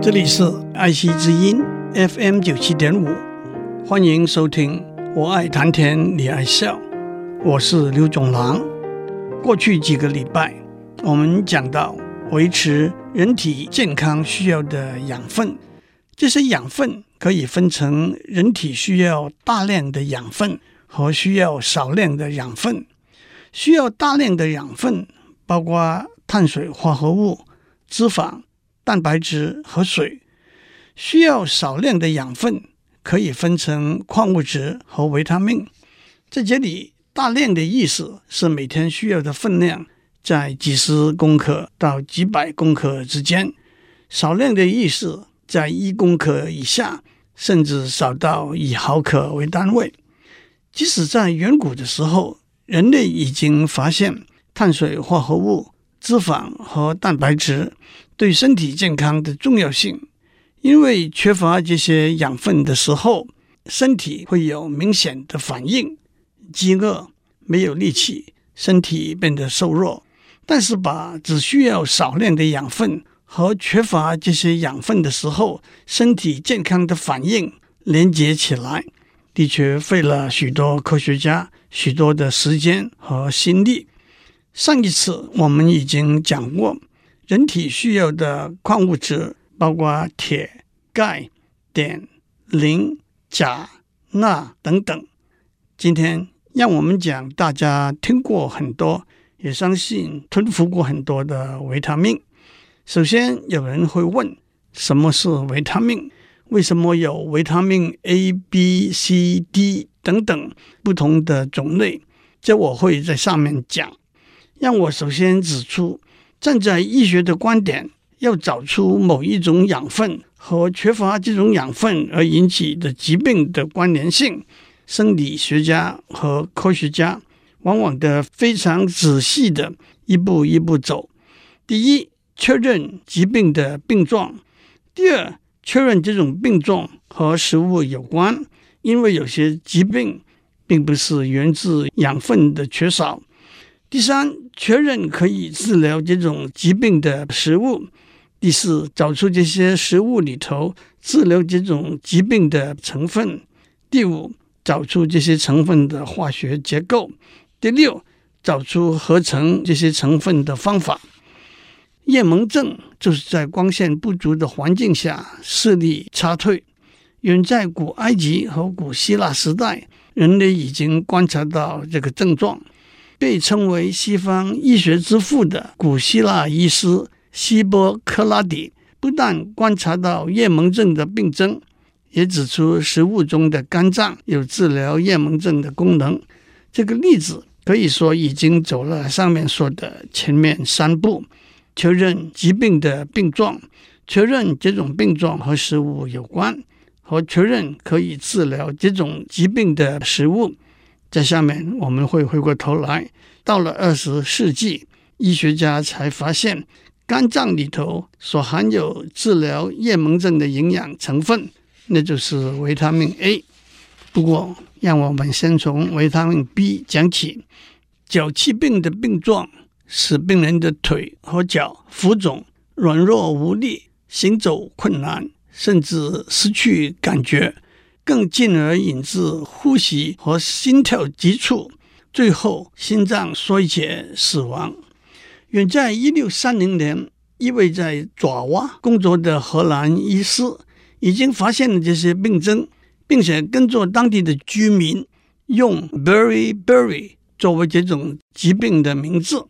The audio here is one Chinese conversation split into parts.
这里是爱惜之音 FM 九七点五，欢迎收听。我爱谈天，你爱笑，我是刘总郎。过去几个礼拜，我们讲到维持人体健康需要的养分，这些养分可以分成人体需要大量的养分和需要少量的养分。需要大量的养分包括碳水化合物、脂肪。蛋白质和水需要少量的养分，可以分成矿物质和维他命。在这里，大量的意思是每天需要的分量在几十公克到几百公克之间；少量的意思在一公克以下，甚至少到以毫克为单位。即使在远古的时候，人类已经发现碳水化合物。脂肪和蛋白质对身体健康的重要性，因为缺乏这些养分的时候，身体会有明显的反应：饥饿、没有力气、身体变得瘦弱。但是把只需要少量的养分和缺乏这些养分的时候，身体健康的反应连接起来，的确费了许多科学家许多的时间和心力。上一次我们已经讲过，人体需要的矿物质包括铁、钙、碘、磷、钾、钠等等。今天让我们讲大家听过很多，也相信吞服过很多的维他命。首先，有人会问：什么是维他命？为什么有维他命 A、B、C、D 等等不同的种类？这我会在上面讲。让我首先指出，站在医学的观点，要找出某一种养分和缺乏这种养分而引起的疾病的关联性，生理学家和科学家往往的非常仔细的一步一步走。第一，确认疾病的病状；第二，确认这种病状和食物有关，因为有些疾病并不是源自养分的缺少。第三，确认可以治疗这种疾病的食物；第四，找出这些食物里头治疗这种疾病的成分；第五，找出这些成分的化学结构；第六，找出合成这些成分的方法。夜盲症就是在光线不足的环境下视力差退。远在古埃及和古希腊时代，人类已经观察到这个症状。被称为西方医学之父的古希腊医师希波克拉底，不但观察到夜盲症的病征，也指出食物中的肝脏有治疗夜盲症的功能。这个例子可以说已经走了上面说的前面三步：确认疾病的病状，确认这种病状和食物有关，和确认可以治疗这种疾病的食物。在下面我们会回过头来，到了二十世纪，医学家才发现肝脏里头所含有治疗夜盲症的营养成分，那就是维他命 A。不过，让我们先从维他命 B 讲起。脚气病的病状使病人的腿和脚浮肿、软弱无力、行走困难，甚至失去感觉。更进而引致呼吸和心跳急促，最后心脏衰竭死亡。远在一六三零年，一位在爪哇工作的荷兰医师已经发现了这些病症，并且跟着当地的居民用 “berry berry” 作为这种疾病的名字。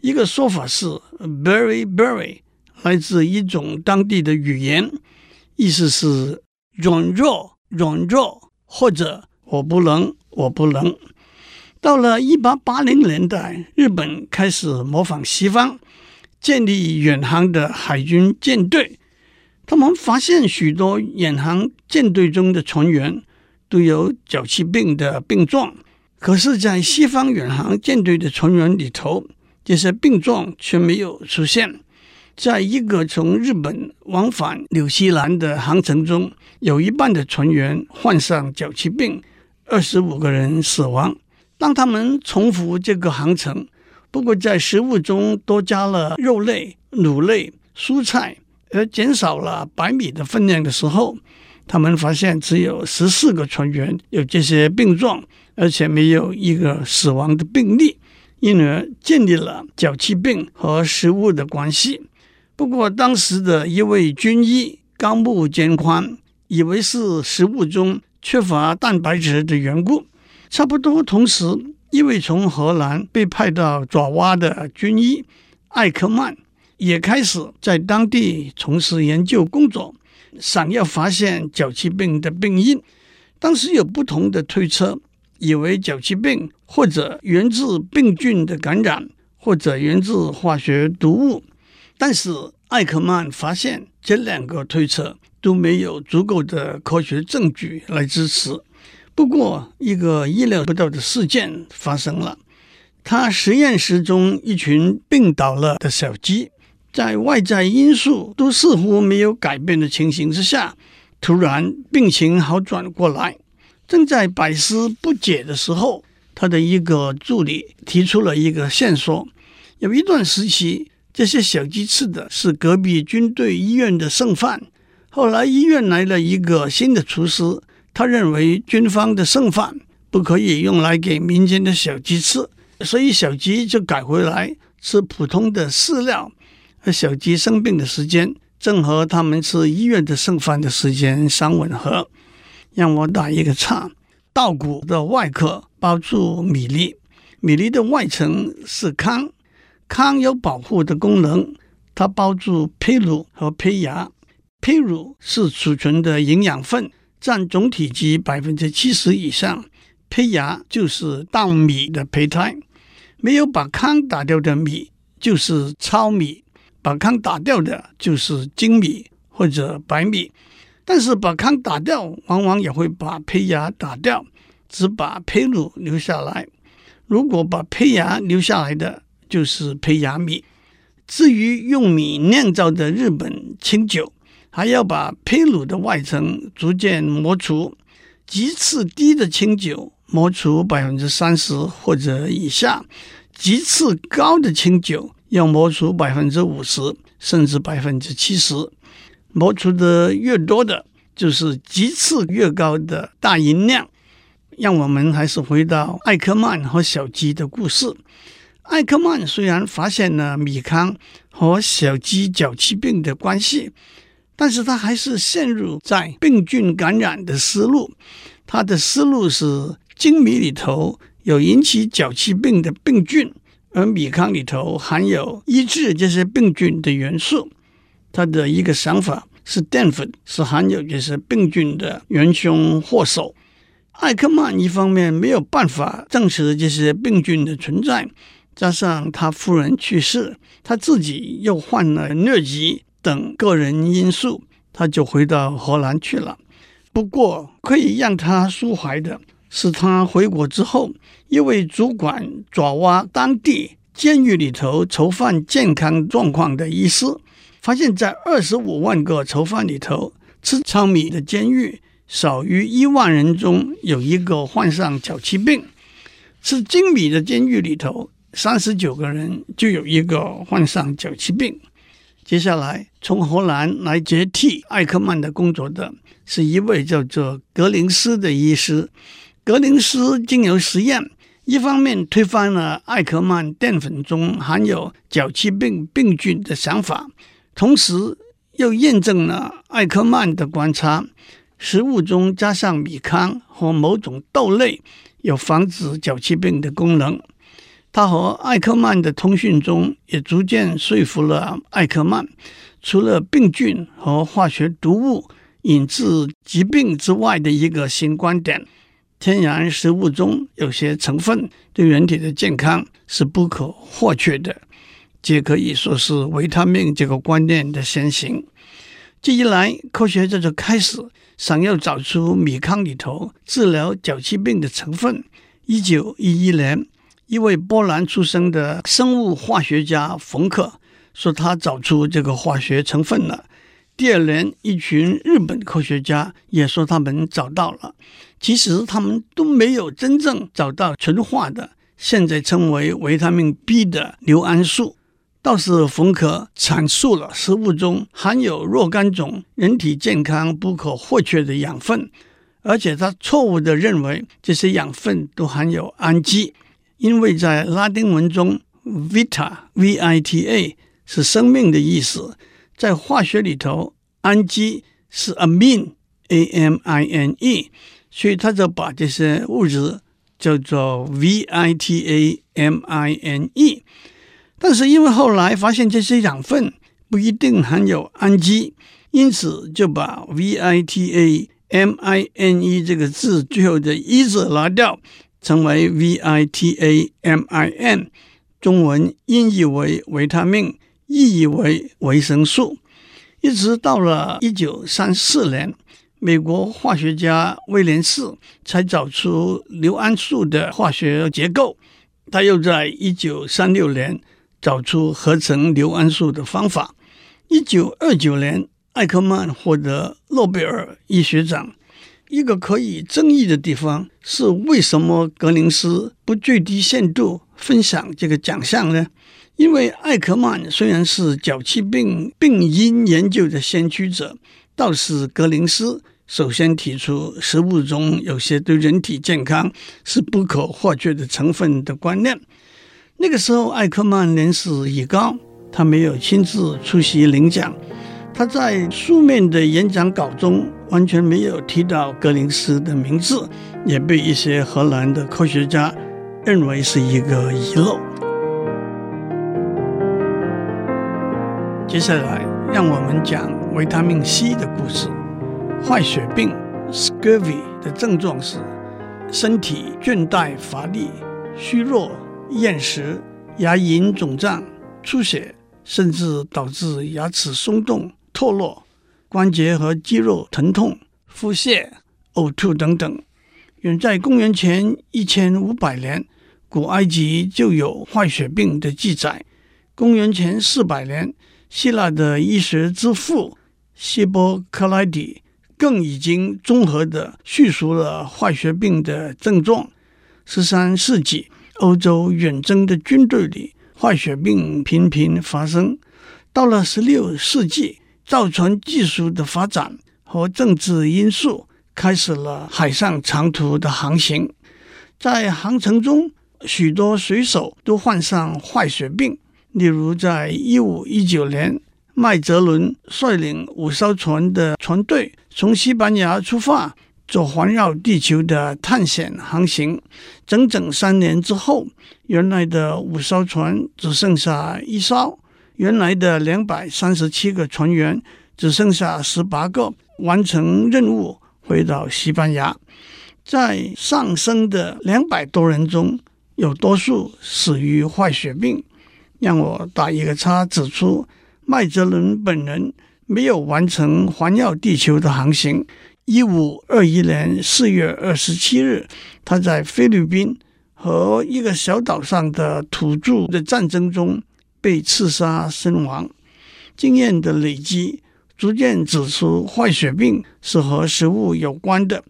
一个说法是 “berry berry” 来自一种当地的语言，意思是软弱。软弱，或者我不能，我不能。到了一八八零年代，日本开始模仿西方，建立远航的海军舰队。他们发现许多远航舰队中的船员都有脚气病的病状，可是，在西方远航舰队的船员里头，这些病状却没有出现。在一个从日本往返纽西兰的航程中，有一半的船员患上脚气病，二十五个人死亡。当他们重复这个航程，不过在食物中多加了肉类、乳类、蔬菜、而减少了白米的分量的时候，他们发现只有十四个船员有这些病状，而且没有一个死亡的病例，因而建立了脚气病和食物的关系。不过，当时的一位军医高木健宽以为是食物中缺乏蛋白质的缘故。差不多同时，一位从荷兰被派到爪哇的军医艾克曼也开始在当地从事研究工作，想要发现脚气病的病因。当时有不同的推测，以为脚气病或者源自病菌的感染，或者源自化学毒物。但是艾克曼发现这两个推测都没有足够的科学证据来支持。不过，一个意料不到的事件发生了。他实验室中一群病倒了的小鸡，在外在因素都似乎没有改变的情形之下，突然病情好转过来。正在百思不解的时候，他的一个助理提出了一个线索：有一段时期。这些小鸡吃的是隔壁军队医院的剩饭。后来医院来了一个新的厨师，他认为军方的剩饭不可以用来给民间的小鸡吃，所以小鸡就改回来吃普通的饲料。而小鸡生病的时间正和他们吃医院的剩饭的时间相吻合。让我打一个岔：稻谷的外壳包住米粒，米粒的外层是糠。糠有保护的功能，它包住胚乳和胚芽。胚乳是储存的营养分，占总体积百分之七十以上。胚芽就是稻米的胚胎。没有把糠打掉的米就是糙米，把糠打掉的就是精米或者白米。但是把糠打掉，往往也会把胚芽打掉，只把胚乳留下来。如果把胚芽留下来的，就是胚芽米。至于用米酿造的日本清酒，还要把胚乳的外层逐渐磨除。级次低的清酒磨除百分之三十或者以下，级次高的清酒要磨除百分之五十甚至百分之七十。磨除的越多的，就是级次越高的大吟酿。让我们还是回到艾克曼和小鸡的故事。艾克曼虽然发现了米糠和小鸡脚气病的关系，但是他还是陷入在病菌感染的思路。他的思路是精米里头有引起脚气病的病菌，而米糠里头含有抑制这些病菌的元素。他的一个想法是淀粉是含有这些病菌的元凶祸首。艾克曼一方面没有办法证实这些病菌的存在。加上他夫人去世，他自己又患了疟疾等个人因素，他就回到荷兰去了。不过，可以让他舒怀的是，他回国之后，一位主管爪哇当地监狱里头囚犯健康状况的医师，发现，在二十五万个囚犯里头，吃糙米的监狱少于一万人中有一个患上脚气病；吃精米的监狱里头。三十九个人就有一个患上脚气病。接下来，从荷兰来接替艾克曼的工作的是一位叫做格林斯的医师。格林斯经由实验，一方面推翻了艾克曼淀粉中含有脚气病病菌的想法，同时又验证了艾克曼的观察：食物中加上米糠和某种豆类有防止脚气病的功能。他和艾克曼的通讯中也逐渐说服了艾克曼，除了病菌和化学毒物引致疾病之外的一个新观点：天然食物中有些成分对人体的健康是不可或缺的，这可以说是维他命这个观念的先行。这一来，科学家就开始想要找出米糠里头治疗脚气病的成分。一九一一年。一位波兰出生的生物化学家冯克说，他找出这个化学成分了。第二年，一群日本科学家也说他们找到了。其实他们都没有真正找到纯化的，现在称为维他命 B 的硫胺素。倒是冯可阐述了食物中含有若干种人体健康不可或缺的养分，而且他错误地认为这些养分都含有氨基，因为在拉丁文中，vita v-i-t-a 是生命的意思，在化学里头，氨基是 amine a-m-i-n-e，所以他就把这些物质叫做 v-i-t-a-m-i-n-e。但是因为后来发现这些养分不一定含有氨基，因此就把 v i t a m i n e 这个字最后的 e 字拿掉，成为 v i t a m i n。中文音译为维他命，意译为维生素。一直到了一九三四年，美国化学家威廉士才找出硫胺素的化学结构。他又在一九三六年。找出合成硫胺素的方法。一九二九年，艾克曼获得诺贝尔医学奖。一个可以争议的地方是，为什么格林斯不最低限度分享这个奖项呢？因为艾克曼虽然是脚气病病因研究的先驱者，倒是格林斯首先提出食物中有些对人体健康是不可或缺的成分的观念。那个时候，艾克曼年事已高，他没有亲自出席领奖。他在书面的演讲稿中完全没有提到格林斯的名字，也被一些荷兰的科学家认为是一个遗漏。接下来，让我们讲维他命 C 的故事。坏血病 （Scurvy） 的症状是身体倦怠乏力、虚弱。厌食、牙龈肿胀、出血，甚至导致牙齿松动、脱落、关节和肌肉疼痛、腹泻、呕吐等等。远在公元前一千五百年，古埃及就有坏血病的记载。公元前四百年，希腊的医学之父希波克拉底更已经综合地叙述了坏血病的症状。十三世纪。欧洲远征的军队里，坏血病频频发生。到了十六世纪，造船技术的发展和政治因素，开始了海上长途的航行。在航程中，许多水手都患上坏血病。例如，在一五一九年，麦哲伦率领五艘船的船队从西班牙出发。做环绕地球的探险航行，整整三年之后，原来的五艘船只剩下一艘，原来的两百三十七个船员只剩下十八个，完成任务回到西班牙。在上升的两百多人中，有多数死于坏血病。让我打一个叉，指出麦哲伦本人没有完成环绕地球的航行。一五二一年四月二十七日，他在菲律宾和一个小岛上的土著的战争中被刺杀身亡。经验的累积逐渐指出，坏血病是和食物有关的，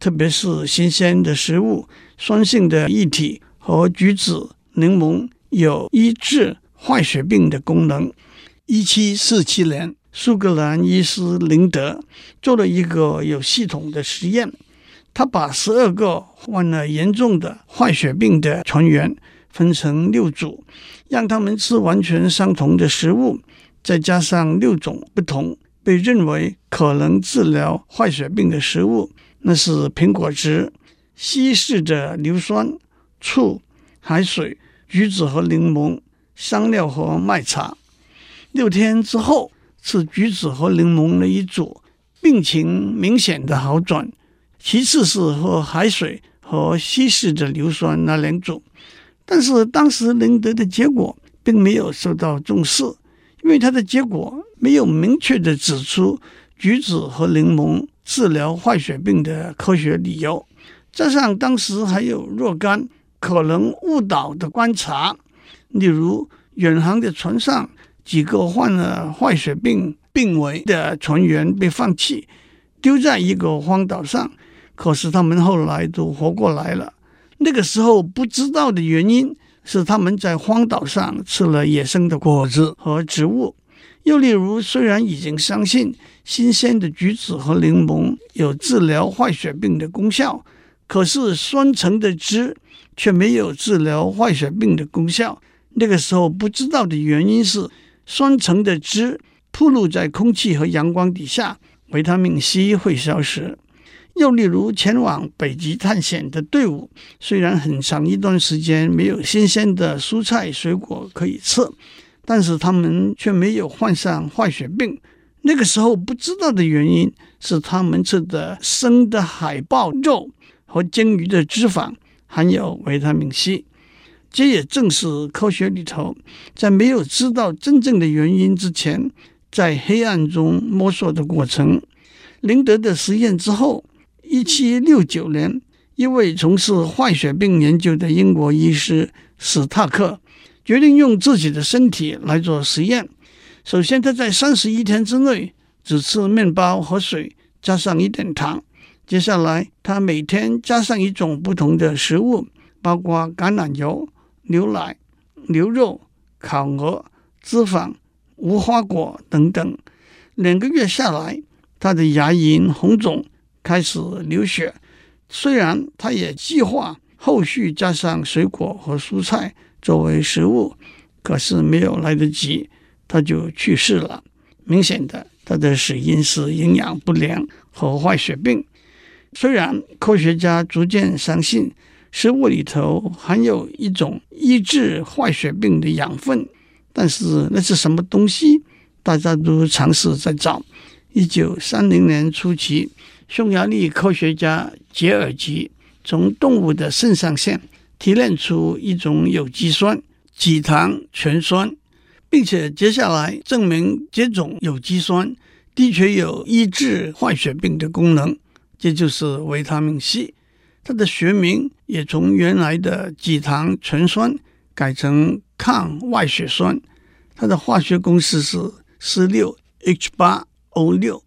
特别是新鲜的食物、酸性的液体和橘子、柠檬有医治坏血病的功能。一七四七年。苏格兰医师林德做了一个有系统的实验，他把十二个患了严重的坏血病的船员分成六组，让他们吃完全相同的食物，再加上六种不同被认为可能治疗坏血病的食物，那是苹果汁、稀释的硫酸、醋、海水、橘子和柠檬、香料和麦茶。六天之后。吃橘子和柠檬那一组，病情明显的好转。其次是喝海水和稀释的硫酸那两组，但是当时林德的结果并没有受到重视，因为他的结果没有明确的指出橘子和柠檬治疗坏血病的科学理由。加上当时还有若干可能误导的观察，例如远航的船上。几个患了坏血病病危的船员被放弃，丢在一个荒岛上，可是他们后来都活过来了。那个时候不知道的原因是他们在荒岛上吃了野生的果子和植物。又例如，虽然已经相信新鲜的橘子和柠檬有治疗坏血病的功效，可是酸橙的汁却没有治疗坏血病的功效。那个时候不知道的原因是，酸橙的汁暴露在空气和阳光底下，维他命 C 会消失。又例如，前往北极探险的队伍，虽然很长一段时间没有新鲜的蔬菜水果可以吃，但是他们却没有患上坏血病。那个时候不知道的原因是，他们吃的生的海豹肉和鲸鱼的脂肪含有维他命 C。这也正是科学里头在没有知道真正的原因之前，在黑暗中摸索的过程。林德的实验之后。一七六九年，一位从事坏血病研究的英国医师史塔克决定用自己的身体来做实验。首先，他在三十一天之内只吃面包和水，加上一点糖。接下来，他每天加上一种不同的食物，包括橄榄油、牛奶、牛肉、烤鹅、脂肪、无花果等等。两个月下来，他的牙龈红肿。开始流血，虽然他也计划后续加上水果和蔬菜作为食物，可是没有来得及，他就去世了。明显的，他的死因是营养不良和坏血病。虽然科学家逐渐相信食物里头含有一种抑制坏血病的养分，但是那是什么东西？大家都尝试在找。一九三零年初期。匈牙利科学家杰尔吉从动物的肾上腺提炼出一种有机酸——己糖醛酸，并且接下来证明这种有机酸的确有抑制坏血病的功能，这就是维他命 C。它的学名也从原来的己糖醛酸改成抗坏血酸，它的化学公式是十六 H 八 O 六。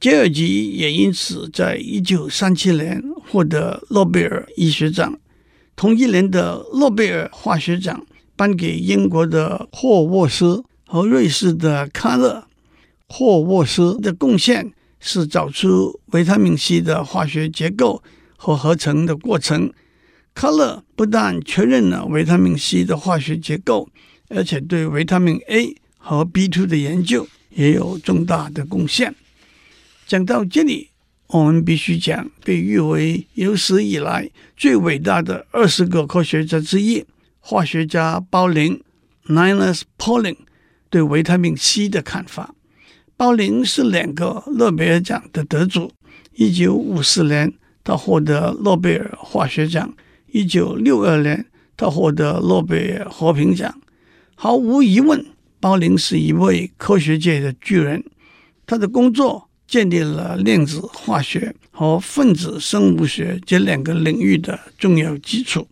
杰尔吉也因此在一九三七年获得诺贝尔医学奖。同一年的诺贝尔化学奖颁给英国的霍沃斯和瑞士的卡勒。霍沃斯的贡献是找出维他命 C 的化学结构和合成的过程。卡勒不但确认了维他命 C 的化学结构，而且对维他命 A 和 B2 的研究也有重大的贡献。讲到这里，我们必须讲被誉为有史以来最伟大的二十个科学家之一，化学家鲍林 （Linus Pauling） 对维他命 C 的看法。鲍林是两个诺贝尔奖的得主，一九五四年他获得诺贝尔化学奖，一九六二年他获得诺贝尔和平奖。毫无疑问，鲍林是一位科学界的巨人，他的工作。建立了量子化学和分子生物学这两个领域的重要基础。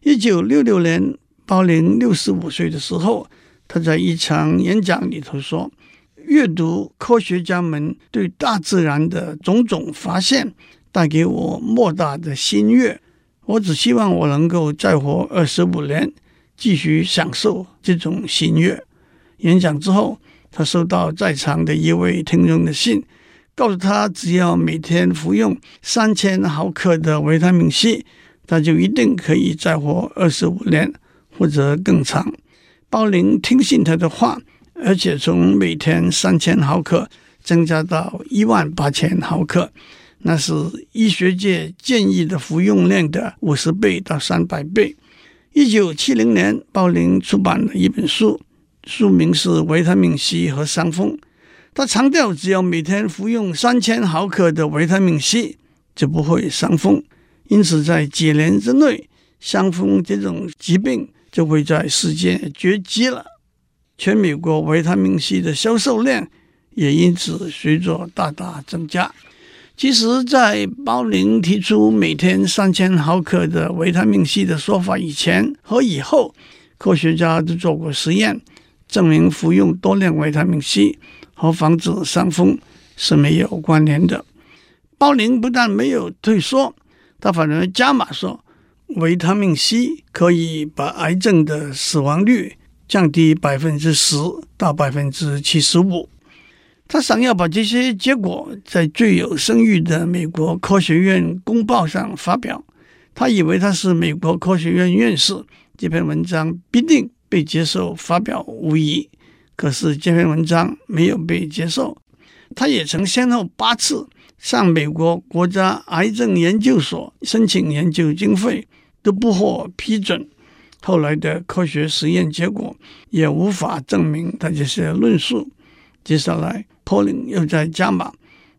一九六六年，鲍林六十五岁的时候，他在一场演讲里头说：“阅读科学家们对大自然的种种发现，带给我莫大的欣悦。我只希望我能够再活二十五年，继续享受这种欣悦。”演讲之后，他收到在场的一位听众的信。告诉他，只要每天服用三千毫克的维他命 C，他就一定可以再活二十五年或者更长。鲍林听信他的话，而且从每天三千毫克增加到一万八千毫克，那是医学界建议的服用量的五十倍到三百倍。一九七零年，鲍林出版了一本书，书名是《维他命 C 和伤风》。他强调，只要每天服用三千毫克的维他命 C，就不会伤风。因此，在几年之内，伤风这种疾病就会在世界绝迹了。全美国维他命 C 的销售量也因此随着大大增加。其实，在包林提出每天三千毫克的维他命 C 的说法以前和以后，科学家都做过实验，证明服用多量维他命 C。和防止伤风是没有关联的。鲍林不但没有退缩，他反而加码说，维他命 C 可以把癌症的死亡率降低百分之十到百分之七十五。他想要把这些结果在最有声誉的美国科学院公报上发表。他以为他是美国科学院院士，这篇文章必定被接受发表无疑。可是这篇文章没有被接受。他也曾先后八次向美国国家癌症研究所申请研究经费，都不获批准。后来的科学实验结果也无法证明他这些论述。接下来，Polin 又在加码，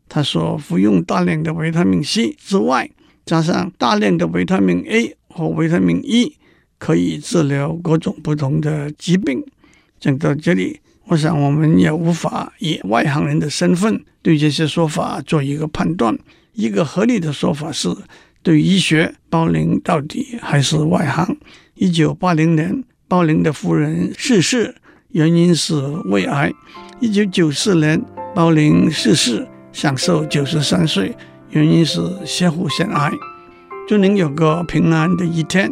他说服用大量的维他命 C 之外，加上大量的维他命 A 和维他命 E，可以治疗各种不同的疾病。讲到这里，我想我们也无法以外行人的身份对这些说法做一个判断。一个合理的说法是，对医学，鲍林到底还是外行。一九八零年，鲍林的夫人逝世，原因是胃癌。一九九四年，鲍林逝世，享寿九十三岁。原因是摄护腺癌。祝您有个平安的一天，